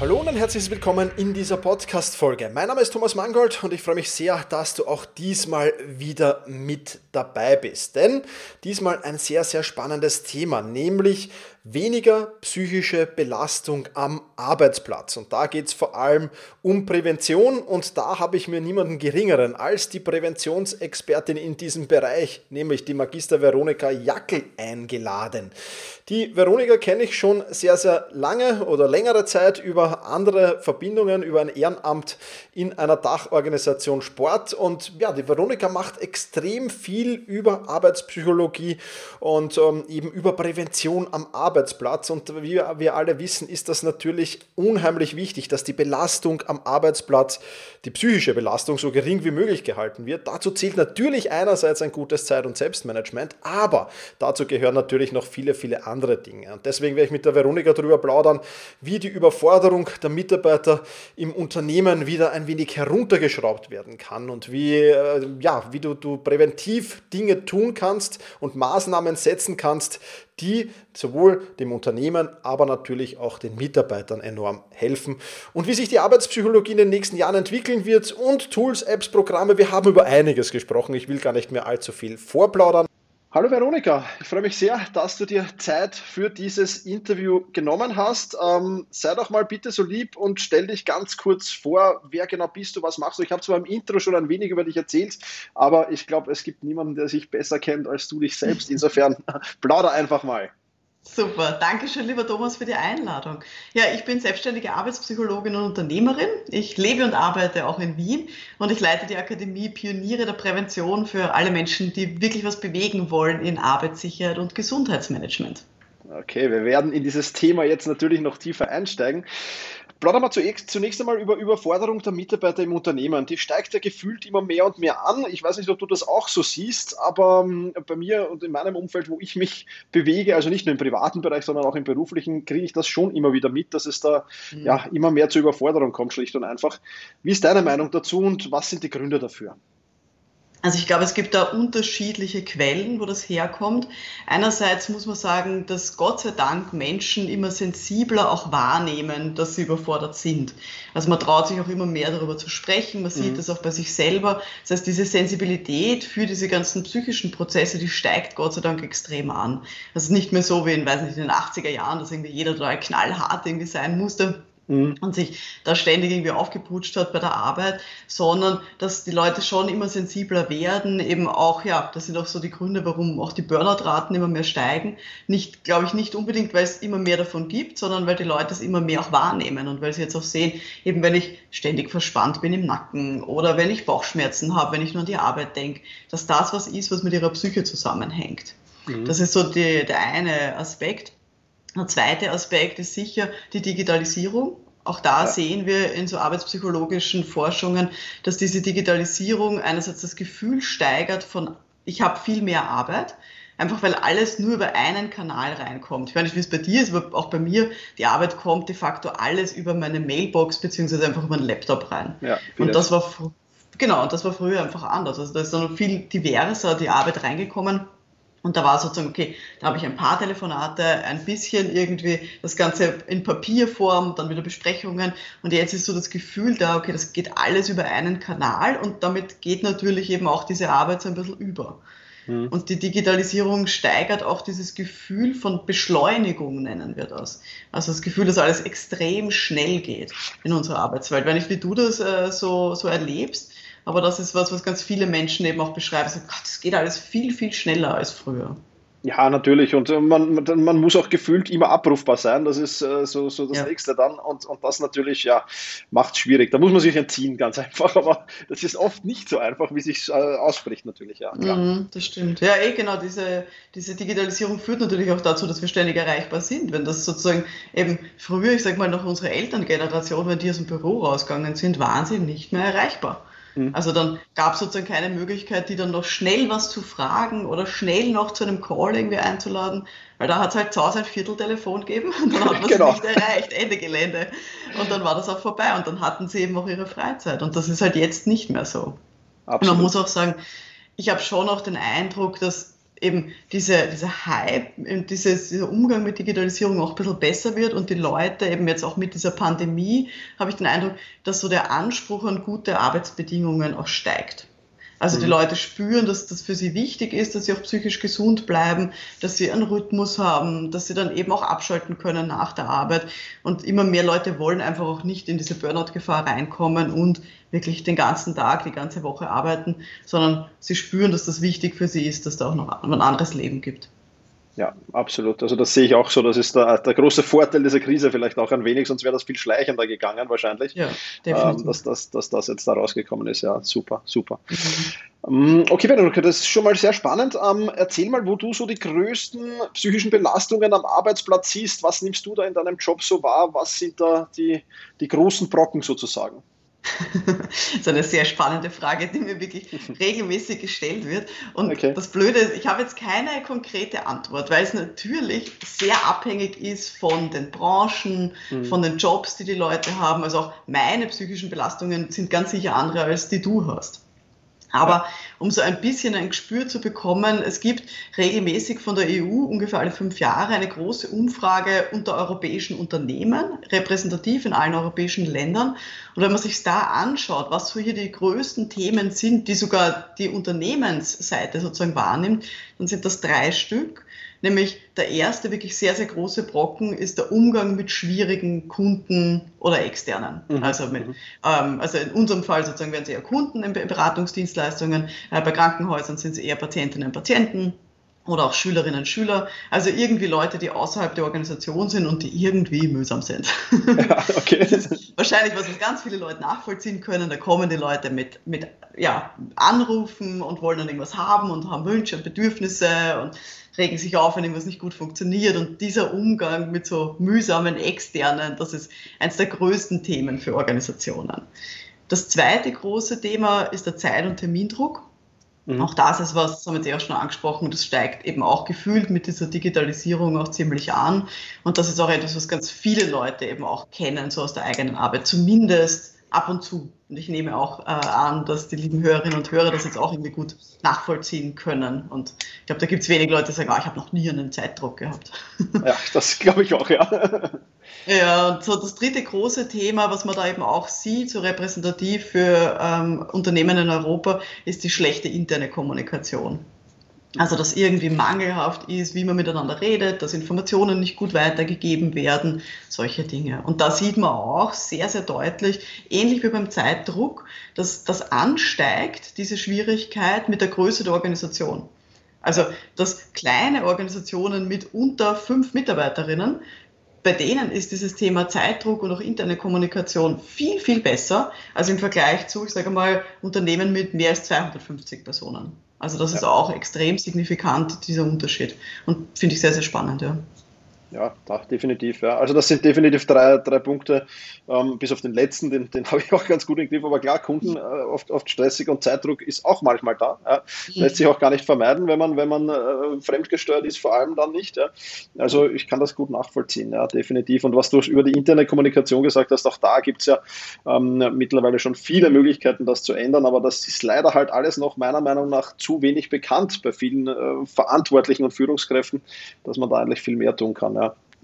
Hallo und ein herzliches Willkommen in dieser Podcast-Folge. Mein Name ist Thomas Mangold und ich freue mich sehr, dass du auch diesmal wieder mit dabei bist. Denn diesmal ein sehr, sehr spannendes Thema, nämlich weniger psychische Belastung am Arbeitsplatz. Und da geht es vor allem um Prävention und da habe ich mir niemanden geringeren als die Präventionsexpertin in diesem Bereich, nämlich die Magister Veronika Jackel eingeladen. Die Veronika kenne ich schon sehr, sehr lange oder längere Zeit über andere Verbindungen, über ein Ehrenamt in einer Dachorganisation Sport. Und ja, die Veronika macht extrem viel über Arbeitspsychologie und ähm, eben über Prävention am Arbeitsplatz. Arbeitsplatz. Und wie wir alle wissen, ist das natürlich unheimlich wichtig, dass die Belastung am Arbeitsplatz, die psychische Belastung, so gering wie möglich gehalten wird. Dazu zählt natürlich einerseits ein gutes Zeit- und Selbstmanagement, aber dazu gehören natürlich noch viele, viele andere Dinge. Und deswegen werde ich mit der Veronika darüber plaudern, wie die Überforderung der Mitarbeiter im Unternehmen wieder ein wenig heruntergeschraubt werden kann und wie, äh, ja, wie du, du präventiv Dinge tun kannst und Maßnahmen setzen kannst, die sowohl dem Unternehmen, aber natürlich auch den Mitarbeitern enorm helfen. Und wie sich die Arbeitspsychologie in den nächsten Jahren entwickeln wird und Tools, Apps, Programme, wir haben über einiges gesprochen. Ich will gar nicht mehr allzu viel vorplaudern. Hallo Veronika, ich freue mich sehr, dass du dir Zeit für dieses Interview genommen hast. Ähm, sei doch mal bitte so lieb und stell dich ganz kurz vor, wer genau bist du, was machst du. Ich habe zwar im Intro schon ein wenig über dich erzählt, aber ich glaube, es gibt niemanden, der sich besser kennt als du dich selbst. Insofern plauder einfach mal. Super, danke schön, lieber Thomas, für die Einladung. Ja, ich bin selbstständige Arbeitspsychologin und Unternehmerin. Ich lebe und arbeite auch in Wien und ich leite die Akademie Pioniere der Prävention für alle Menschen, die wirklich was bewegen wollen in Arbeitssicherheit und Gesundheitsmanagement. Okay, wir werden in dieses Thema jetzt natürlich noch tiefer einsteigen. Plaudern wir zunächst einmal über Überforderung der Mitarbeiter im Unternehmen. Die steigt ja gefühlt immer mehr und mehr an. Ich weiß nicht, ob du das auch so siehst, aber ähm, bei mir und in meinem Umfeld, wo ich mich bewege, also nicht nur im privaten Bereich, sondern auch im beruflichen, kriege ich das schon immer wieder mit, dass es da mhm. ja immer mehr zur Überforderung kommt, schlicht und einfach. Wie ist deine Meinung dazu und was sind die Gründe dafür? Also ich glaube, es gibt da unterschiedliche Quellen, wo das herkommt. Einerseits muss man sagen, dass Gott sei Dank Menschen immer sensibler auch wahrnehmen, dass sie überfordert sind. Also man traut sich auch immer mehr darüber zu sprechen, man sieht mhm. das auch bei sich selber. Das heißt, diese Sensibilität für diese ganzen psychischen Prozesse, die steigt Gott sei Dank extrem an. Das ist nicht mehr so wie in, weiß nicht, in den 80er Jahren, dass irgendwie jeder total knallhart irgendwie sein musste mhm. und sich da ständig irgendwie aufgeputscht hat bei der Arbeit, sondern dass die Leute schon immer sensibler werden, eben auch, ja, das sind auch so die Gründe, warum auch die Burnout-Raten immer mehr steigen. Nicht, glaube ich, nicht unbedingt, weil es immer mehr davon gibt, sondern weil die Leute es immer mehr auch wahrnehmen und weil sie jetzt auch sehen, eben wenn ich ständig verspannt bin im Nacken oder wenn ich Bauchschmerzen habe, wenn ich nur an die Arbeit denke, dass das was ist, was mit ihrer Psyche zusammenhängt. Mhm. Das ist so die, der eine Aspekt. Der zweite Aspekt ist sicher die Digitalisierung. Auch da sehen wir in so arbeitspsychologischen Forschungen, dass diese Digitalisierung einerseits das Gefühl steigert von, ich habe viel mehr Arbeit, einfach weil alles nur über einen Kanal reinkommt. Ich weiß nicht, wie es bei dir ist, aber auch bei mir, die Arbeit kommt de facto alles über meine Mailbox beziehungsweise einfach über einen Laptop rein. Ja, und das war genau, und das war früher einfach anders. Also da ist dann viel diverser die Arbeit reingekommen. Und da war sozusagen, okay, da habe ich ein paar Telefonate, ein bisschen irgendwie das Ganze in Papierform, dann wieder Besprechungen. Und jetzt ist so das Gefühl da, okay, das geht alles über einen Kanal und damit geht natürlich eben auch diese Arbeit so ein bisschen über. Mhm. Und die Digitalisierung steigert auch dieses Gefühl von Beschleunigung, nennen wir das. Also das Gefühl, dass alles extrem schnell geht in unserer Arbeitswelt. Wenn ich, wie du das äh, so, so erlebst, aber das ist was, was ganz viele Menschen eben auch beschreiben. So, Gott, es geht alles viel, viel schneller als früher. Ja, natürlich. Und äh, man, man muss auch gefühlt immer abrufbar sein. Das ist äh, so, so das ja. Nächste dann. Und, und das natürlich, ja, macht es schwierig. Da muss man sich entziehen, ganz einfach. Aber das ist oft nicht so einfach, wie sich äh, ausspricht, natürlich. Ja, mhm, das stimmt. Ja, eh genau. Diese, diese Digitalisierung führt natürlich auch dazu, dass wir ständig erreichbar sind. Wenn das sozusagen eben früher, ich sag mal, noch unsere Elterngeneration, wenn die aus dem Büro rausgegangen sind, waren sie nicht mehr erreichbar. Mhm. Also dann gab es sozusagen keine Möglichkeit, die dann noch schnell was zu fragen oder schnell noch zu einem Call irgendwie einzuladen, weil da hat es halt zu Hause ein Vierteltelefon gegeben und dann hat man genau. nicht erreicht, Ende Gelände. Und dann war das auch vorbei und dann hatten sie eben auch ihre Freizeit und das ist halt jetzt nicht mehr so. Absolut. Und man muss auch sagen, ich habe schon auch den Eindruck, dass eben diese, dieser Hype, dieses, dieser Umgang mit Digitalisierung auch ein bisschen besser wird und die Leute eben jetzt auch mit dieser Pandemie, habe ich den Eindruck, dass so der Anspruch an gute Arbeitsbedingungen auch steigt. Also die mhm. Leute spüren, dass das für sie wichtig ist, dass sie auch psychisch gesund bleiben, dass sie einen Rhythmus haben, dass sie dann eben auch abschalten können nach der Arbeit. Und immer mehr Leute wollen einfach auch nicht in diese Burnout-Gefahr reinkommen und wirklich den ganzen Tag, die ganze Woche arbeiten, sondern sie spüren, dass das wichtig für sie ist, dass da auch noch ein anderes Leben gibt. Ja, absolut. Also das sehe ich auch so. Das ist der, der große Vorteil dieser Krise vielleicht auch ein wenig, sonst wäre das viel schleichender gegangen wahrscheinlich. Ja, definitiv. Ähm, dass, dass, dass das jetzt da rausgekommen ist. Ja, super, super. Mhm. Okay, Veronika, das ist schon mal sehr spannend. Ähm, erzähl mal, wo du so die größten psychischen Belastungen am Arbeitsplatz siehst. Was nimmst du da in deinem Job so wahr? Was sind da die, die großen Brocken sozusagen? das ist eine sehr spannende Frage, die mir wirklich regelmäßig gestellt wird. Und okay. das Blöde ist, ich habe jetzt keine konkrete Antwort, weil es natürlich sehr abhängig ist von den Branchen, mhm. von den Jobs, die die Leute haben. Also auch meine psychischen Belastungen sind ganz sicher andere, als die du hast. Aber um so ein bisschen ein Gespür zu bekommen, es gibt regelmäßig von der EU ungefähr alle fünf Jahre eine große Umfrage unter europäischen Unternehmen, repräsentativ in allen europäischen Ländern. Und wenn man sich da anschaut, was so hier die größten Themen sind, die sogar die Unternehmensseite sozusagen wahrnimmt, dann sind das drei Stück. Nämlich der erste wirklich sehr, sehr große Brocken ist der Umgang mit schwierigen Kunden oder externen. Mhm. Also, mit, mhm. ähm, also in unserem Fall sozusagen werden es eher Kunden in Beratungsdienstleistungen, äh, bei Krankenhäusern sind es eher Patientinnen und Patienten oder auch Schülerinnen und Schüler, also irgendwie Leute, die außerhalb der Organisation sind und die irgendwie mühsam sind. Ja, okay. Das ist wahrscheinlich, was ganz viele Leute nachvollziehen können, da kommen die Leute mit, mit ja, Anrufen und wollen dann irgendwas haben und haben Wünsche und Bedürfnisse und regen sich auf, wenn irgendwas nicht gut funktioniert. Und dieser Umgang mit so mühsamen Externen, das ist eines der größten Themen für Organisationen. Das zweite große Thema ist der Zeit- und Termindruck. Mhm. Auch das ist was, das haben wir jetzt ja schon angesprochen, das steigt eben auch gefühlt mit dieser Digitalisierung auch ziemlich an. Und das ist auch etwas, was ganz viele Leute eben auch kennen, so aus der eigenen Arbeit. Zumindest ab und zu. Und ich nehme auch äh, an, dass die lieben Hörerinnen und Hörer das jetzt auch irgendwie gut nachvollziehen können. Und ich glaube, da gibt es wenige Leute, die sagen, oh, ich habe noch nie einen Zeitdruck gehabt. Ja, das glaube ich auch, ja. Ja, und so das dritte große Thema, was man da eben auch sieht, so repräsentativ für ähm, Unternehmen in Europa, ist die schlechte interne Kommunikation. Also, dass irgendwie mangelhaft ist, wie man miteinander redet, dass Informationen nicht gut weitergegeben werden, solche Dinge. Und da sieht man auch sehr, sehr deutlich, ähnlich wie beim Zeitdruck, dass das ansteigt, diese Schwierigkeit mit der Größe der Organisation. Also, dass kleine Organisationen mit unter fünf Mitarbeiterinnen, bei denen ist dieses Thema Zeitdruck und auch interne Kommunikation viel, viel besser als im Vergleich zu, ich sage mal, Unternehmen mit mehr als 250 Personen. Also das ja. ist auch extrem signifikant, dieser Unterschied. Und finde ich sehr, sehr spannend, ja. Ja, da, definitiv. Ja. Also das sind definitiv drei, drei Punkte, ähm, bis auf den letzten, den, den habe ich auch ganz gut im Griff. Aber klar, Kunden äh, oft, oft stressig und Zeitdruck ist auch manchmal da. Ja. Mhm. Lässt sich auch gar nicht vermeiden, wenn man, wenn man äh, fremdgesteuert ist, vor allem dann nicht. Ja. Also ich kann das gut nachvollziehen, ja, definitiv. Und was du über die interne Kommunikation gesagt hast, auch da gibt es ja ähm, mittlerweile schon viele Möglichkeiten, das zu ändern. Aber das ist leider halt alles noch meiner Meinung nach zu wenig bekannt bei vielen äh, Verantwortlichen und Führungskräften, dass man da eigentlich viel mehr tun kann.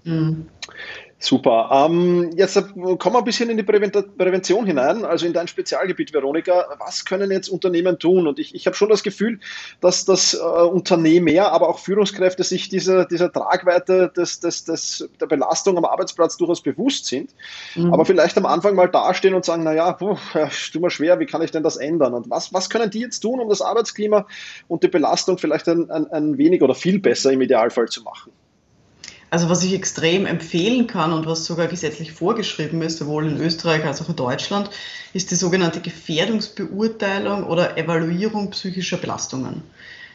Mhm. Super. Ähm, jetzt kommen wir ein bisschen in die Prävention hinein, also in dein Spezialgebiet, Veronika. Was können jetzt Unternehmen tun? Und ich, ich habe schon das Gefühl, dass das äh, Unternehmer, aber auch Führungskräfte sich dieser, dieser Tragweite des, des, des, der Belastung am Arbeitsplatz durchaus bewusst sind, mhm. aber vielleicht am Anfang mal dastehen und sagen, naja, puh, tut mir schwer, wie kann ich denn das ändern? Und was, was können die jetzt tun, um das Arbeitsklima und die Belastung vielleicht ein, ein, ein wenig oder viel besser im Idealfall zu machen? Also was ich extrem empfehlen kann und was sogar gesetzlich vorgeschrieben ist, sowohl in Österreich als auch in Deutschland, ist die sogenannte Gefährdungsbeurteilung oder Evaluierung psychischer Belastungen.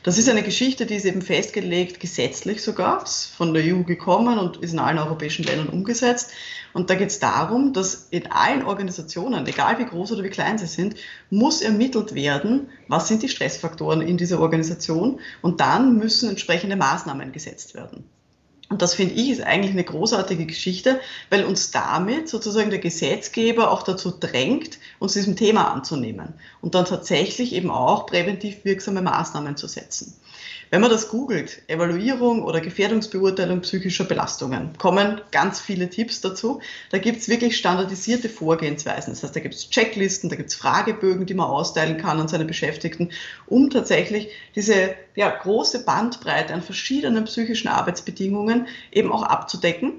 Das ist eine Geschichte, die ist eben festgelegt, gesetzlich sogar, von der EU gekommen und ist in allen europäischen Ländern umgesetzt. Und da geht es darum, dass in allen Organisationen, egal wie groß oder wie klein sie sind, muss ermittelt werden, was sind die Stressfaktoren in dieser Organisation und dann müssen entsprechende Maßnahmen gesetzt werden. Und das finde ich ist eigentlich eine großartige Geschichte, weil uns damit sozusagen der Gesetzgeber auch dazu drängt, uns diesem Thema anzunehmen und dann tatsächlich eben auch präventiv wirksame Maßnahmen zu setzen. Wenn man das googelt, Evaluierung oder Gefährdungsbeurteilung psychischer Belastungen, kommen ganz viele Tipps dazu. Da gibt es wirklich standardisierte Vorgehensweisen. Das heißt, da gibt es Checklisten, da gibt es Fragebögen, die man austeilen kann an seine Beschäftigten, um tatsächlich diese ja, große Bandbreite an verschiedenen psychischen Arbeitsbedingungen eben auch abzudecken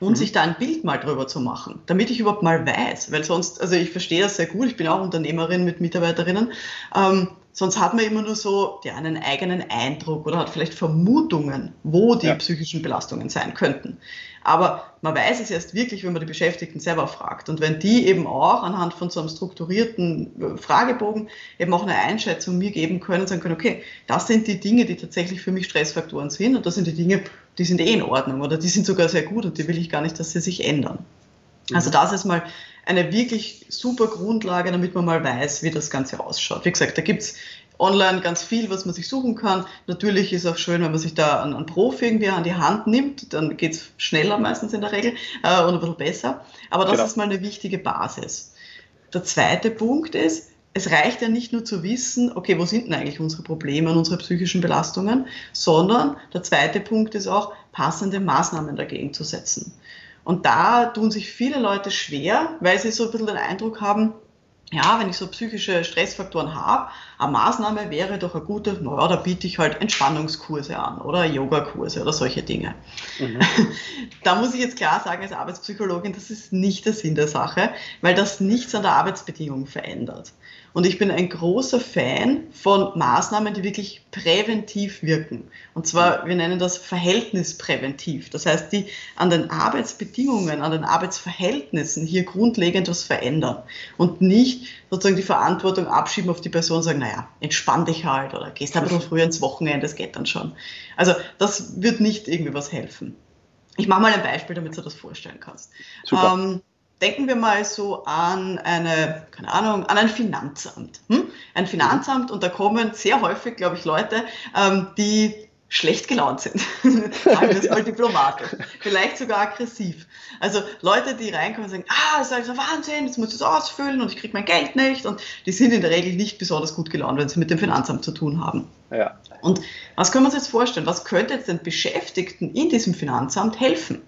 und mhm. sich da ein Bild mal drüber zu machen, damit ich überhaupt mal weiß, weil sonst, also ich verstehe das sehr gut, ich bin auch Unternehmerin mit Mitarbeiterinnen, ähm, Sonst hat man immer nur so ja, einen eigenen Eindruck oder hat vielleicht Vermutungen, wo die ja. psychischen Belastungen sein könnten. Aber man weiß es erst wirklich, wenn man die Beschäftigten selber fragt. Und wenn die eben auch anhand von so einem strukturierten äh, Fragebogen eben auch eine Einschätzung mir geben können, sagen können, okay, das sind die Dinge, die tatsächlich für mich Stressfaktoren sind und das sind die Dinge, die sind eh in Ordnung oder die sind sogar sehr gut und die will ich gar nicht, dass sie sich ändern. Also mhm. das ist mal eine wirklich super Grundlage, damit man mal weiß, wie das Ganze ausschaut. Wie gesagt, da gibt es online ganz viel, was man sich suchen kann. Natürlich ist es auch schön, wenn man sich da einen, einen Profi irgendwie an die Hand nimmt, dann geht es schneller meistens in der Regel äh, und ein bisschen besser. Aber das genau. ist mal eine wichtige Basis. Der zweite Punkt ist, es reicht ja nicht nur zu wissen, okay, wo sind denn eigentlich unsere Probleme und unsere psychischen Belastungen, sondern der zweite Punkt ist auch, passende Maßnahmen dagegen zu setzen. Und da tun sich viele Leute schwer, weil sie so ein bisschen den Eindruck haben, ja, wenn ich so psychische Stressfaktoren habe, eine Maßnahme wäre doch eine gute, naja, da biete ich halt Entspannungskurse an oder Yogakurse oder solche Dinge. Mhm. Da muss ich jetzt klar sagen, als Arbeitspsychologin, das ist nicht der Sinn der Sache, weil das nichts an der Arbeitsbedingung verändert. Und ich bin ein großer Fan von Maßnahmen, die wirklich präventiv wirken. Und zwar, wir nennen das verhältnispräventiv. Das heißt, die an den Arbeitsbedingungen, an den Arbeitsverhältnissen hier grundlegend was verändern. Und nicht sozusagen die Verantwortung abschieben auf die Person und sagen, naja, entspann dich halt oder gehst ein bisschen früher ins Wochenende, das geht dann schon. Also das wird nicht irgendwie was helfen. Ich mache mal ein Beispiel, damit du das vorstellen kannst. Super. Ähm, denken wir mal so an eine, keine Ahnung, an ein Finanzamt. Hm? Ein Finanzamt und da kommen sehr häufig, glaube ich, Leute, ähm, die schlecht gelaunt sind. Sagen wir es mal diplomatisch. Vielleicht sogar aggressiv. Also Leute, die reinkommen und sagen, ah, das ist also Wahnsinn, jetzt muss ich das ausfüllen und ich kriege mein Geld nicht. Und die sind in der Regel nicht besonders gut gelaunt, wenn sie mit dem Finanzamt zu tun haben. Ja. Und was können wir uns jetzt vorstellen? Was könnte jetzt den Beschäftigten in diesem Finanzamt helfen?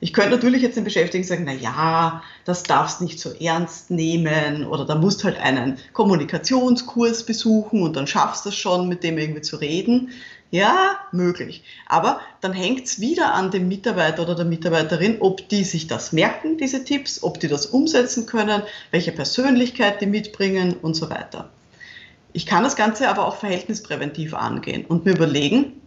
Ich könnte natürlich jetzt den Beschäftigten sagen, na ja, das darfst nicht so ernst nehmen oder da musst halt einen Kommunikationskurs besuchen und dann schaffst du es schon, mit dem irgendwie zu reden. Ja, möglich. Aber dann hängt es wieder an dem Mitarbeiter oder der Mitarbeiterin, ob die sich das merken, diese Tipps, ob die das umsetzen können, welche Persönlichkeit die mitbringen und so weiter. Ich kann das Ganze aber auch verhältnispräventiv angehen und mir überlegen,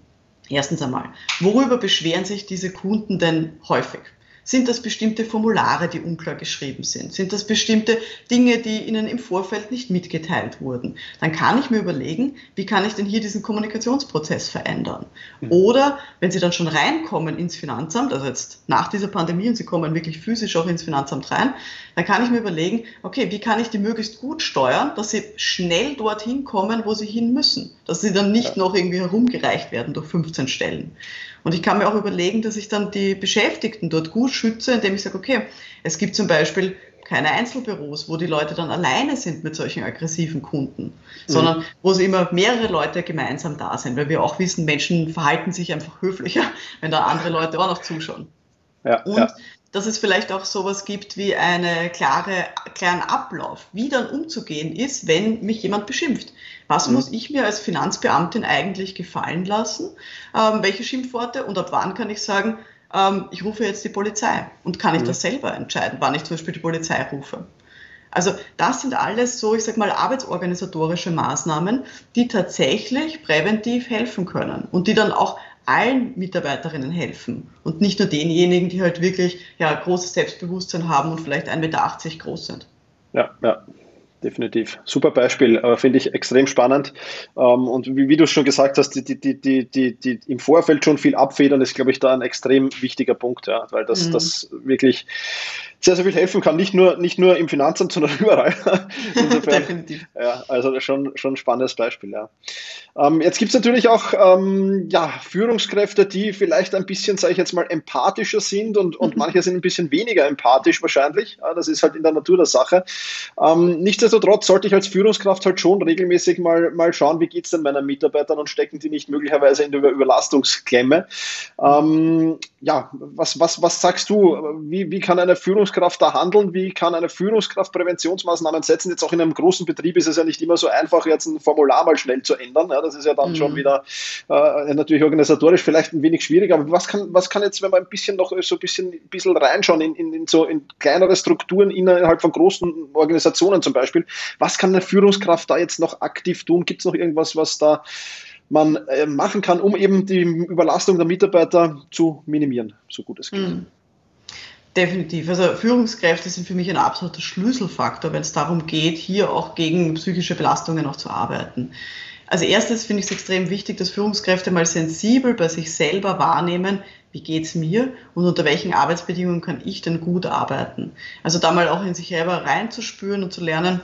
erstens einmal, worüber beschweren sich diese Kunden denn häufig? Sind das bestimmte Formulare, die unklar geschrieben sind? Sind das bestimmte Dinge, die Ihnen im Vorfeld nicht mitgeteilt wurden? Dann kann ich mir überlegen, wie kann ich denn hier diesen Kommunikationsprozess verändern? Mhm. Oder wenn Sie dann schon reinkommen ins Finanzamt, also jetzt nach dieser Pandemie und Sie kommen wirklich physisch auch ins Finanzamt rein, dann kann ich mir überlegen, okay, wie kann ich die möglichst gut steuern, dass Sie schnell dorthin kommen, wo Sie hin müssen? Dass Sie dann nicht noch irgendwie herumgereicht werden durch 15 Stellen. Und ich kann mir auch überlegen, dass ich dann die Beschäftigten dort gut schütze, indem ich sage, okay, es gibt zum Beispiel keine Einzelbüros, wo die Leute dann alleine sind mit solchen aggressiven Kunden, mhm. sondern wo sie immer mehrere Leute gemeinsam da sind, weil wir auch wissen, Menschen verhalten sich einfach höflicher, wenn da andere Leute auch noch zuschauen. Ja, und ja. Dass es vielleicht auch sowas gibt wie einen klare, klaren Ablauf, wie dann umzugehen ist, wenn mich jemand beschimpft. Was mhm. muss ich mir als Finanzbeamtin eigentlich gefallen lassen? Ähm, welche Schimpfworte und ab wann kann ich sagen, ähm, ich rufe jetzt die Polizei und kann ich mhm. das selber entscheiden, wann ich zum Beispiel die Polizei rufe? Also das sind alles so, ich sag mal, arbeitsorganisatorische Maßnahmen, die tatsächlich präventiv helfen können und die dann auch allen Mitarbeiterinnen helfen und nicht nur denjenigen, die halt wirklich ja, großes Selbstbewusstsein haben und vielleicht 1,80 Meter groß sind. Ja, ja, definitiv. Super Beispiel, äh, finde ich extrem spannend. Ähm, und wie, wie du schon gesagt hast, die, die, die, die, die, im Vorfeld schon viel abfedern, ist, glaube ich, da ein extrem wichtiger Punkt, ja, weil das, mhm. das wirklich sehr, sehr viel helfen kann. Nicht nur, nicht nur im Finanzamt, sondern überall. Insofern, Definitiv. Ja, also schon, schon ein spannendes Beispiel, ja. Ähm, jetzt gibt es natürlich auch ähm, ja, Führungskräfte, die vielleicht ein bisschen, sage ich jetzt mal, empathischer sind und, und mhm. manche sind ein bisschen weniger empathisch wahrscheinlich. Ja, das ist halt in der Natur der Sache. Ähm, nichtsdestotrotz sollte ich als Führungskraft halt schon regelmäßig mal, mal schauen, wie geht es denn meinen Mitarbeitern und stecken die nicht möglicherweise in der Überlastungsklemme. Ähm, ja, was, was, was sagst du? Wie, wie kann eine Führungskraft da handeln? Wie kann eine Führungskraft Präventionsmaßnahmen setzen? Jetzt auch in einem großen Betrieb ist es ja nicht immer so einfach, jetzt ein Formular mal schnell zu ändern. Ja, das ist ja dann mhm. schon wieder äh, natürlich organisatorisch vielleicht ein wenig schwierig. Aber was kann, was kann jetzt, wenn man ein bisschen noch so ein bisschen, ein bisschen reinschauen in, in, in so in kleinere Strukturen innerhalb von großen Organisationen zum Beispiel, was kann eine Führungskraft da jetzt noch aktiv tun? Gibt es noch irgendwas, was da man äh, machen kann, um eben die Überlastung der Mitarbeiter zu minimieren, so gut es geht. Mhm. Definitiv. Also Führungskräfte sind für mich ein absoluter Schlüsselfaktor, wenn es darum geht, hier auch gegen psychische Belastungen noch zu arbeiten. Als erstes finde ich es extrem wichtig, dass Führungskräfte mal sensibel bei sich selber wahrnehmen, wie geht es mir und unter welchen Arbeitsbedingungen kann ich denn gut arbeiten. Also da mal auch in sich selber reinzuspüren und zu lernen,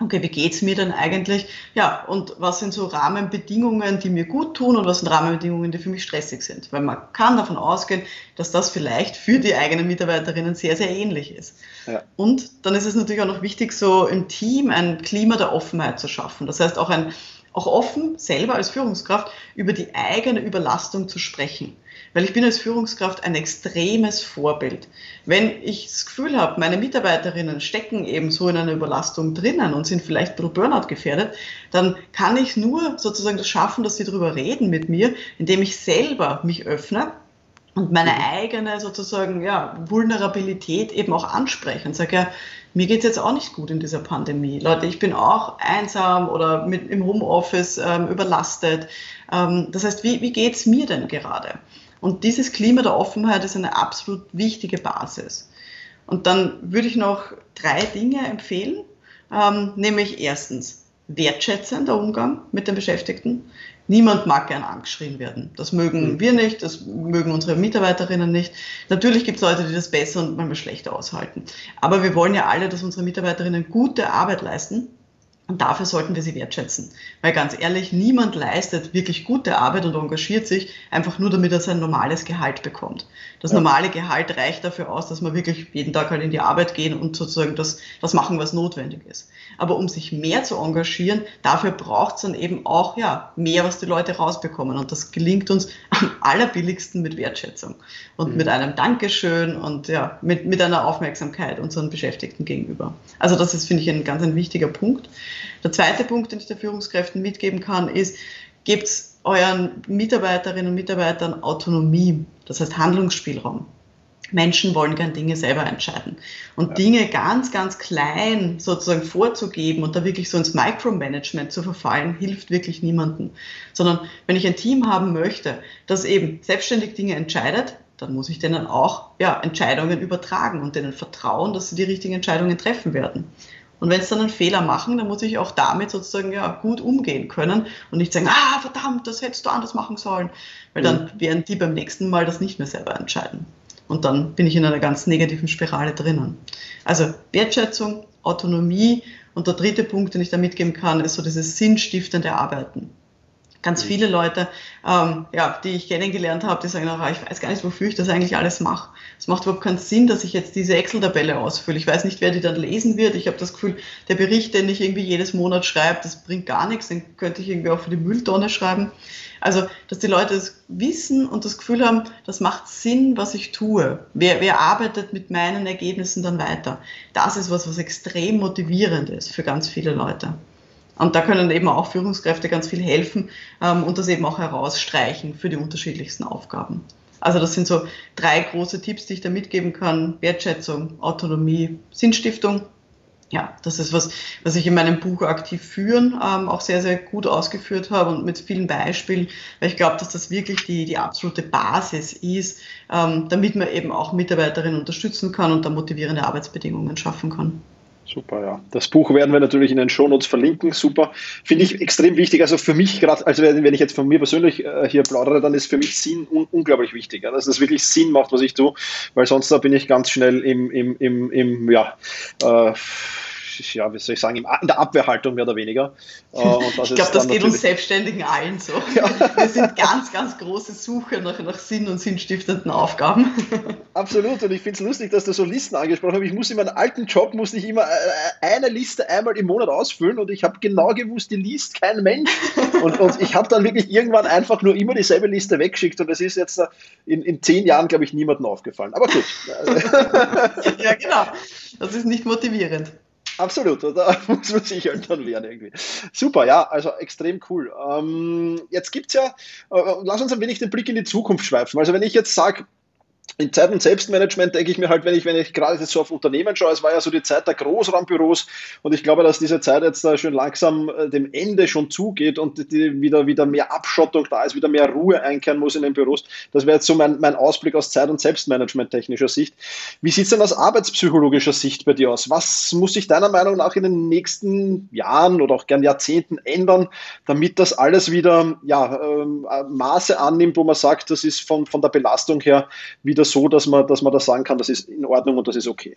okay, wie geht's mir denn eigentlich? Ja, und was sind so Rahmenbedingungen, die mir gut tun und was sind Rahmenbedingungen, die für mich stressig sind? Weil man kann davon ausgehen, dass das vielleicht für die eigenen Mitarbeiterinnen sehr, sehr ähnlich ist. Ja. Und dann ist es natürlich auch noch wichtig, so im Team ein Klima der Offenheit zu schaffen. Das heißt, auch ein auch offen, selber als Führungskraft, über die eigene Überlastung zu sprechen. Weil ich bin als Führungskraft ein extremes Vorbild. Wenn ich das Gefühl habe, meine Mitarbeiterinnen stecken eben so in einer Überlastung drinnen und sind vielleicht ein Burnout gefährdet, dann kann ich nur sozusagen das schaffen, dass sie darüber reden mit mir, indem ich selber mich öffne und meine mhm. eigene sozusagen ja, Vulnerabilität eben auch anspreche und sage, ja, mir geht es jetzt auch nicht gut in dieser Pandemie. Leute, ich bin auch einsam oder mit, im Homeoffice ähm, überlastet. Ähm, das heißt, wie, wie geht es mir denn gerade? Und dieses Klima der Offenheit ist eine absolut wichtige Basis. Und dann würde ich noch drei Dinge empfehlen, ähm, nämlich erstens wertschätzender Umgang mit den Beschäftigten. Niemand mag gern angeschrien werden. Das mögen mhm. wir nicht, das mögen unsere Mitarbeiterinnen nicht. Natürlich gibt es Leute, die das besser und manchmal schlechter aushalten. Aber wir wollen ja alle, dass unsere Mitarbeiterinnen gute Arbeit leisten. Und dafür sollten wir sie wertschätzen. Weil ganz ehrlich, niemand leistet wirklich gute Arbeit und engagiert sich einfach nur, damit er sein normales Gehalt bekommt. Das ja. normale Gehalt reicht dafür aus, dass wir wirklich jeden Tag halt in die Arbeit gehen und sozusagen das, das machen, was notwendig ist. Aber um sich mehr zu engagieren, dafür braucht es dann eben auch ja, mehr, was die Leute rausbekommen. Und das gelingt uns am allerbilligsten mit Wertschätzung und mhm. mit einem Dankeschön und ja, mit, mit einer Aufmerksamkeit unseren Beschäftigten gegenüber. Also das ist, finde ich, ein ganz ein wichtiger Punkt. Der zweite Punkt, den ich den Führungskräften mitgeben kann, ist, gebt euren Mitarbeiterinnen und Mitarbeitern Autonomie, das heißt Handlungsspielraum. Menschen wollen gern Dinge selber entscheiden. Und ja. Dinge ganz, ganz klein sozusagen vorzugeben und da wirklich so ins Micromanagement zu verfallen, hilft wirklich niemandem. Sondern wenn ich ein Team haben möchte, das eben selbstständig Dinge entscheidet, dann muss ich denen auch ja, Entscheidungen übertragen und denen vertrauen, dass sie die richtigen Entscheidungen treffen werden. Und wenn sie dann einen Fehler machen, dann muss ich auch damit sozusagen ja gut umgehen können und nicht sagen, ah, verdammt, das hättest du anders machen sollen. Weil dann mhm. werden die beim nächsten Mal das nicht mehr selber entscheiden. Und dann bin ich in einer ganz negativen Spirale drinnen. Also Wertschätzung, Autonomie und der dritte Punkt, den ich da mitgeben kann, ist so dieses sinnstiftende Arbeiten ganz mhm. viele Leute, ähm, ja, die ich kennengelernt habe, die sagen, ach, ich weiß gar nicht, wofür ich das eigentlich alles mache. Es macht überhaupt keinen Sinn, dass ich jetzt diese Excel-Tabelle ausfülle. Ich weiß nicht, wer die dann lesen wird. Ich habe das Gefühl, der Bericht, den ich irgendwie jedes Monat schreibe, das bringt gar nichts. Den könnte ich irgendwie auch für die Mülltonne schreiben. Also, dass die Leute es wissen und das Gefühl haben, das macht Sinn, was ich tue. Wer, wer arbeitet mit meinen Ergebnissen dann weiter? Das ist was, was extrem motivierend ist für ganz viele Leute. Und da können eben auch Führungskräfte ganz viel helfen ähm, und das eben auch herausstreichen für die unterschiedlichsten Aufgaben. Also das sind so drei große Tipps, die ich da mitgeben kann. Wertschätzung, Autonomie, Sinnstiftung. Ja, das ist was, was ich in meinem Buch aktiv führen ähm, auch sehr, sehr gut ausgeführt habe und mit vielen Beispielen, weil ich glaube, dass das wirklich die, die absolute Basis ist, ähm, damit man eben auch Mitarbeiterinnen unterstützen kann und da motivierende Arbeitsbedingungen schaffen kann. Super, ja. Das Buch werden wir natürlich in den Shownotes verlinken. Super. Finde ich extrem wichtig. Also für mich gerade, also wenn ich jetzt von mir persönlich äh, hier plaudere, dann ist für mich Sinn un unglaublich wichtig. Ja, dass das wirklich Sinn macht, was ich tue, weil sonst da bin ich ganz schnell im, im, im, im ja, äh, ja, wie soll ich sagen, in der Abwehrhaltung mehr oder weniger. Äh, ich glaube, das geht uns Selbstständigen allen so. Ja. Wir sind ganz, ganz große Suche nach, nach Sinn und sinnstiftenden Aufgaben. Absolut. Und ich finde es lustig, dass du so Listen angesprochen hast. Ich muss in meinem alten Job musste ich immer äh, eine Liste einmal im Monat ausfüllen und ich habe genau gewusst, die liest kein Mensch. Und, und ich habe dann wirklich irgendwann einfach nur immer dieselbe Liste weggeschickt und das ist jetzt in, in zehn Jahren, glaube ich, niemandem aufgefallen. Aber gut. ja, genau. Das ist nicht motivierend. Absolut, da muss man sich halt dann lernen irgendwie. Super, ja, also extrem cool. Ähm, jetzt gibt es ja, äh, lass uns ein wenig den Blick in die Zukunft schweifen. Also wenn ich jetzt sage, in Zeiten Selbstmanagement denke ich mir halt, wenn ich, wenn ich gerade jetzt so auf Unternehmen schaue, es war ja so die Zeit der Großraumbüros und ich glaube, dass diese Zeit jetzt da schon langsam äh, dem Ende schon zugeht und die, wieder, wieder mehr Abschottung da ist, wieder mehr Ruhe einkehren muss in den Büros. Das wäre jetzt so mein, mein Ausblick aus Zeit- und Selbstmanagement technischer Sicht. Wie sieht es denn aus arbeitspsychologischer Sicht bei dir aus? Was muss sich deiner Meinung nach in den nächsten Jahren oder auch gern Jahrzehnten ändern, damit das alles wieder ja, ähm, Maße annimmt, wo man sagt, das ist von, von der Belastung her wieder wieder so, dass man, dass man da sagen kann, das ist in Ordnung und das ist okay?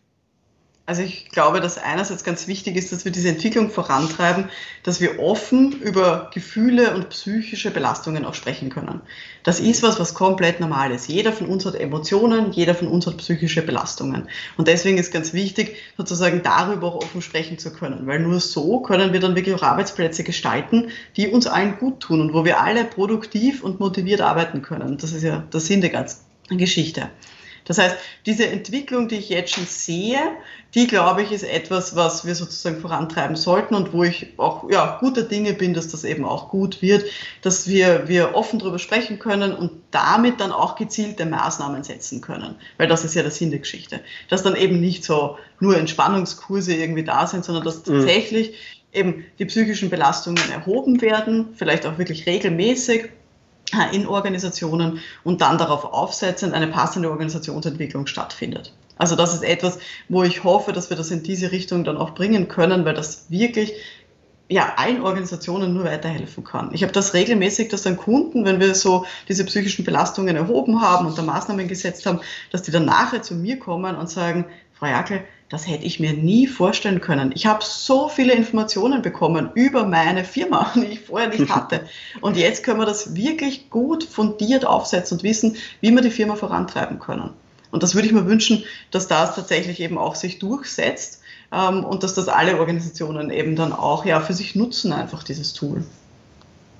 Also ich glaube, dass einerseits ganz wichtig ist, dass wir diese Entwicklung vorantreiben, dass wir offen über Gefühle und psychische Belastungen auch sprechen können. Das ist was, was komplett normal ist. Jeder von uns hat Emotionen, jeder von uns hat psychische Belastungen. Und deswegen ist ganz wichtig, sozusagen darüber auch offen sprechen zu können, weil nur so können wir dann wirklich auch Arbeitsplätze gestalten, die uns allen gut tun und wo wir alle produktiv und motiviert arbeiten können. Das ist ja der Sinn der ganzen Geschichte. Das heißt, diese Entwicklung, die ich jetzt schon sehe, die glaube ich, ist etwas, was wir sozusagen vorantreiben sollten und wo ich auch ja, guter Dinge bin, dass das eben auch gut wird, dass wir, wir offen darüber sprechen können und damit dann auch gezielte Maßnahmen setzen können. Weil das ist ja der Sinn der Geschichte. Dass dann eben nicht so nur Entspannungskurse irgendwie da sind, sondern dass mhm. tatsächlich mhm. eben die psychischen Belastungen erhoben werden, vielleicht auch wirklich regelmäßig in Organisationen und dann darauf aufsetzend eine passende Organisationsentwicklung stattfindet. Also das ist etwas, wo ich hoffe, dass wir das in diese Richtung dann auch bringen können, weil das wirklich ja, allen Organisationen nur weiterhelfen kann. Ich habe das regelmäßig, dass dann Kunden, wenn wir so diese psychischen Belastungen erhoben haben und da Maßnahmen gesetzt haben, dass die dann nachher zu mir kommen und sagen, Frau Jackel, das hätte ich mir nie vorstellen können. Ich habe so viele Informationen bekommen über meine Firma, die ich vorher nicht hatte. Und jetzt können wir das wirklich gut fundiert aufsetzen und wissen, wie wir die Firma vorantreiben können. Und das würde ich mir wünschen, dass das tatsächlich eben auch sich durchsetzt ähm, und dass das alle Organisationen eben dann auch ja für sich nutzen, einfach dieses Tool.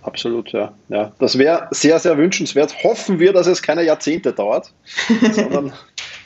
Absolut, ja. ja. Das wäre sehr, sehr wünschenswert. Hoffen wir, dass es keine Jahrzehnte dauert, sondern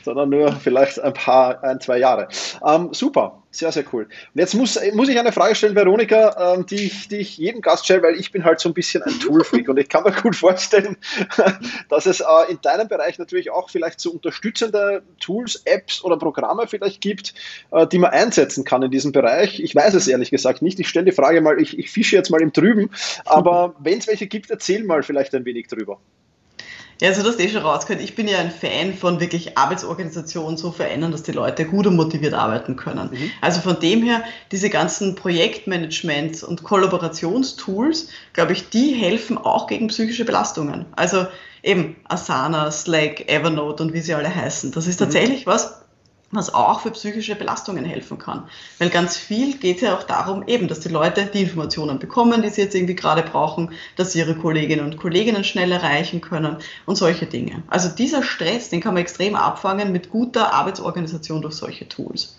sondern nur vielleicht ein paar, ein, zwei Jahre. Ähm, super, sehr, sehr cool. Und jetzt muss, muss ich eine Frage stellen, Veronika, ähm, die, ich, die ich jedem Gast stelle, weil ich bin halt so ein bisschen ein Toolfreak und ich kann mir gut vorstellen, dass es äh, in deinem Bereich natürlich auch vielleicht so unterstützende Tools, Apps oder Programme vielleicht gibt, äh, die man einsetzen kann in diesem Bereich. Ich weiß es ehrlich gesagt nicht. Ich stelle die Frage mal, ich, ich fische jetzt mal im Trüben, aber wenn es welche gibt, erzähl mal vielleicht ein wenig drüber. Ja, also das eh schon rausgehört. Ich bin ja ein Fan von wirklich Arbeitsorganisationen so verändern, dass die Leute gut und motiviert arbeiten können. Mhm. Also von dem her, diese ganzen Projektmanagement- und Kollaborationstools, glaube ich, die helfen auch gegen psychische Belastungen. Also eben Asana, Slack, Evernote und wie sie alle heißen. Das ist mhm. tatsächlich mhm. was, was auch für psychische Belastungen helfen kann. Weil ganz viel geht ja auch darum, eben, dass die Leute die Informationen bekommen, die sie jetzt irgendwie gerade brauchen, dass sie ihre Kolleginnen und Kollegen schnell erreichen können und solche Dinge. Also dieser Stress, den kann man extrem abfangen mit guter Arbeitsorganisation durch solche Tools.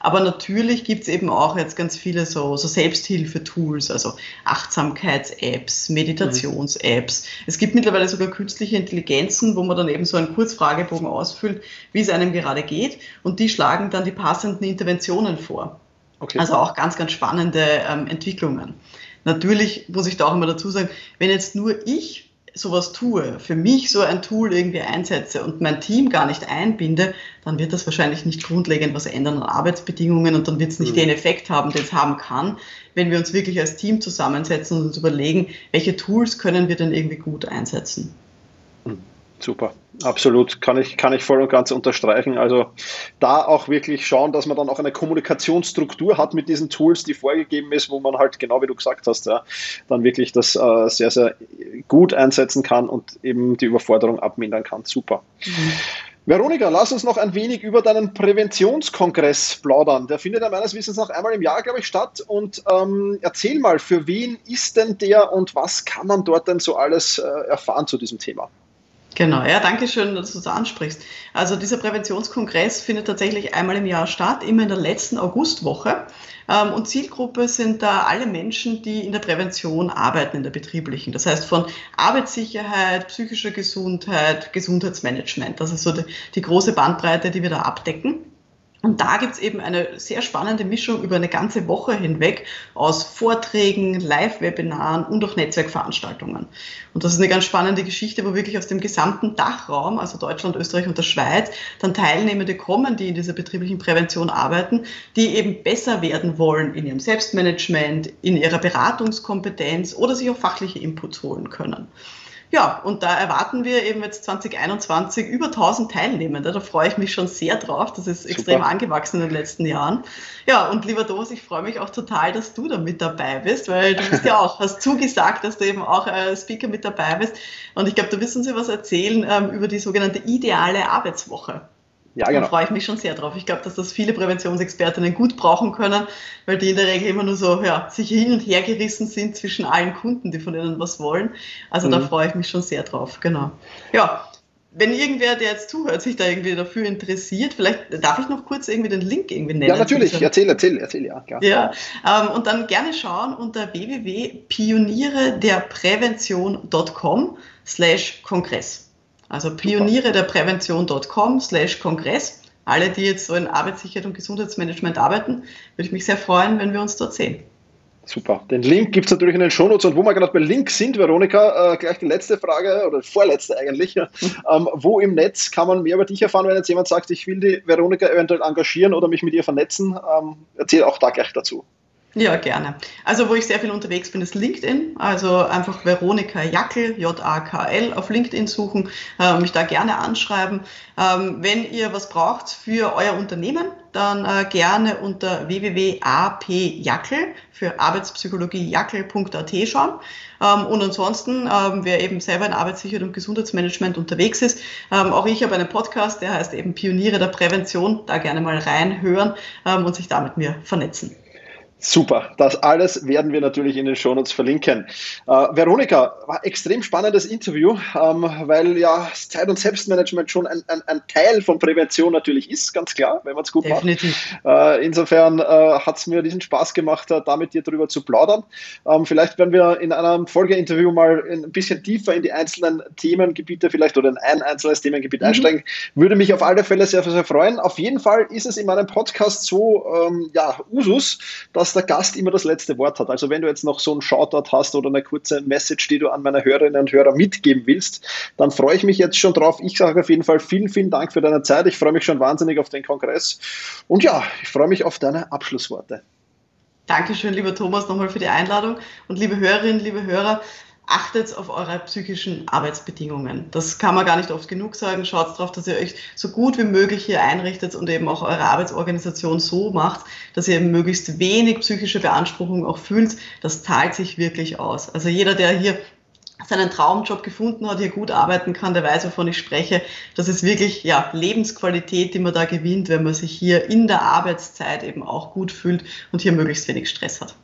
Aber natürlich gibt es eben auch jetzt ganz viele so, so Selbsthilfe-Tools, also Achtsamkeits-Apps, Meditations-Apps. Es gibt mittlerweile sogar künstliche Intelligenzen, wo man dann eben so einen Kurzfragebogen ausfüllt, wie es einem gerade geht. Und die schlagen dann die passenden Interventionen vor. Okay. Also auch ganz, ganz spannende ähm, Entwicklungen. Natürlich muss ich da auch immer dazu sagen, wenn jetzt nur ich sowas tue, für mich so ein Tool irgendwie einsetze und mein Team gar nicht einbinde, dann wird das wahrscheinlich nicht grundlegend was ändern an Arbeitsbedingungen und dann wird es nicht mhm. den Effekt haben, den es haben kann, wenn wir uns wirklich als Team zusammensetzen und uns überlegen, welche Tools können wir denn irgendwie gut einsetzen. Mhm. Super, absolut, kann ich, kann ich voll und ganz unterstreichen. Also da auch wirklich schauen, dass man dann auch eine Kommunikationsstruktur hat mit diesen Tools, die vorgegeben ist, wo man halt, genau wie du gesagt hast, ja, dann wirklich das äh, sehr, sehr gut einsetzen kann und eben die Überforderung abmindern kann. Super. Mhm. Veronika, lass uns noch ein wenig über deinen Präventionskongress plaudern. Der findet ja meines Wissens noch einmal im Jahr, glaube ich, statt. Und ähm, erzähl mal, für wen ist denn der und was kann man dort denn so alles äh, erfahren zu diesem Thema? Genau, ja, danke schön, dass du es ansprichst. Also dieser Präventionskongress findet tatsächlich einmal im Jahr statt, immer in der letzten Augustwoche. Ähm, und Zielgruppe sind da alle Menschen, die in der Prävention arbeiten, in der betrieblichen. Das heißt von Arbeitssicherheit, psychischer Gesundheit, Gesundheitsmanagement. Das ist so die, die große Bandbreite, die wir da abdecken. Und da gibt's eben eine sehr spannende Mischung über eine ganze Woche hinweg aus Vorträgen, Live-Webinaren und auch Netzwerkveranstaltungen. Und das ist eine ganz spannende Geschichte, wo wirklich aus dem gesamten Dachraum, also Deutschland, Österreich und der Schweiz, dann Teilnehmende kommen, die in dieser betrieblichen Prävention arbeiten, die eben besser werden wollen in ihrem Selbstmanagement, in ihrer Beratungskompetenz oder sich auch fachliche Inputs holen können. Ja, und da erwarten wir eben jetzt 2021 über 1000 Teilnehmende. Da freue ich mich schon sehr drauf. Das ist extrem Super. angewachsen in den letzten Jahren. Ja, und lieber Thomas, ich freue mich auch total, dass du da mit dabei bist, weil du bist ja auch, hast zugesagt, dass du eben auch als Speaker mit dabei bist. Und ich glaube, du wirst uns ja was erzählen ähm, über die sogenannte ideale Arbeitswoche. Ja, genau. Da freue ich mich schon sehr drauf. Ich glaube, dass das viele Präventionsexpertinnen gut brauchen können, weil die in der Regel immer nur so ja, sich hin und her gerissen sind zwischen allen Kunden, die von ihnen was wollen. Also mhm. da freue ich mich schon sehr drauf. Genau. Ja, wenn irgendwer, der jetzt zuhört, sich da irgendwie dafür interessiert, vielleicht darf ich noch kurz irgendwie den Link irgendwie nennen. Ja, natürlich. Erzähl, erzähl, erzähl, ja. Klar. Ja, ähm, und dann gerne schauen unter www.pionierederprävention.com slash Kongress. Also Pioniere der Prävention.com slash Kongress. Alle, die jetzt so in Arbeitssicherheit und Gesundheitsmanagement arbeiten, würde ich mich sehr freuen, wenn wir uns dort sehen. Super. Den Link gibt es natürlich in den Shownotes. Und wo wir gerade bei Links sind, Veronika, äh, gleich die letzte Frage oder vorletzte eigentlich. ähm, wo im Netz kann man mehr über dich erfahren, wenn jetzt jemand sagt, ich will die Veronika eventuell engagieren oder mich mit ihr vernetzen? Ähm, erzähl auch da gleich dazu. Ja, gerne. Also wo ich sehr viel unterwegs bin, ist LinkedIn. Also einfach Veronika Jackel, J-A-K-L, auf LinkedIn suchen, äh, mich da gerne anschreiben. Ähm, wenn ihr was braucht für euer Unternehmen, dann äh, gerne unter www.apjackel für Arbeitspsychologie jackel.at schauen. Ähm, und ansonsten, ähm, wer eben selber in Arbeitssicherheit und Gesundheitsmanagement unterwegs ist, ähm, auch ich habe einen Podcast, der heißt eben Pioniere der Prävention, da gerne mal reinhören ähm, und sich da mit mir vernetzen. Super, das alles werden wir natürlich in den Shownotes verlinken. Äh, Veronika, war extrem spannendes Interview, ähm, weil ja Zeit- und Selbstmanagement schon ein, ein, ein, Teil von Prävention natürlich ist, ganz klar, wenn man es gut Definitiv. macht. Äh, insofern äh, hat es mir diesen Spaß gemacht, da mit dir darüber zu plaudern. Ähm, vielleicht werden wir in einem Folgeinterview mal ein bisschen tiefer in die einzelnen Themengebiete vielleicht oder in ein einzelnes Themengebiet mhm. einsteigen. Würde mich auf alle Fälle sehr, sehr freuen. Auf jeden Fall ist es in meinem Podcast so, ähm, ja, Usus, dass dass der Gast immer das letzte Wort hat. Also wenn du jetzt noch so einen Shoutout hast oder eine kurze Message, die du an meine Hörerinnen und Hörer mitgeben willst, dann freue ich mich jetzt schon drauf. Ich sage auf jeden Fall vielen, vielen Dank für deine Zeit. Ich freue mich schon wahnsinnig auf den Kongress. Und ja, ich freue mich auf deine Abschlussworte. Dankeschön, lieber Thomas, nochmal für die Einladung. Und liebe Hörerinnen, liebe Hörer, achtet auf eure psychischen Arbeitsbedingungen. Das kann man gar nicht oft genug sagen. Schaut darauf, dass ihr euch so gut wie möglich hier einrichtet und eben auch eure Arbeitsorganisation so macht, dass ihr möglichst wenig psychische Beanspruchung auch fühlt. Das zahlt sich wirklich aus. Also jeder, der hier seinen Traumjob gefunden hat, hier gut arbeiten kann, der weiß, wovon ich spreche. Das ist wirklich ja, Lebensqualität, die man da gewinnt, wenn man sich hier in der Arbeitszeit eben auch gut fühlt und hier möglichst wenig Stress hat.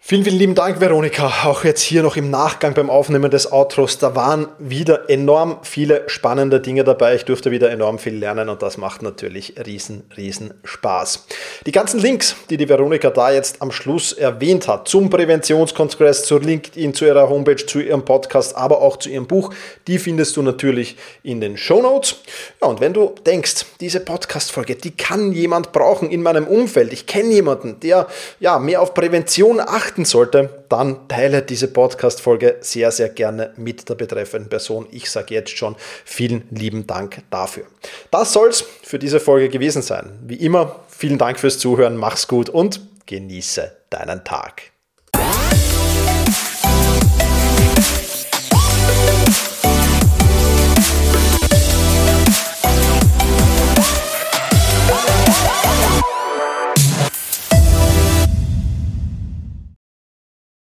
Vielen, vielen lieben Dank, Veronika. Auch jetzt hier noch im Nachgang beim Aufnehmen des Outros. Da waren wieder enorm viele spannende Dinge dabei. Ich durfte wieder enorm viel lernen und das macht natürlich riesen, riesen Spaß. Die ganzen Links, die die Veronika da jetzt am Schluss erwähnt hat, zum Präventionskongress, zur LinkedIn, zu ihrer Homepage, zu ihrem Podcast, aber auch zu ihrem Buch, die findest du natürlich in den Show Notes. Ja, und wenn du denkst, diese Podcast-Folge, die kann jemand brauchen in meinem Umfeld. Ich kenne jemanden, der ja mehr auf Prävention achtet, achten sollte, dann teile diese Podcast-Folge sehr, sehr gerne mit der betreffenden Person. Ich sage jetzt schon vielen lieben Dank dafür. Das soll es für diese Folge gewesen sein. Wie immer, vielen Dank fürs Zuhören, mach's gut und genieße deinen Tag. Bye.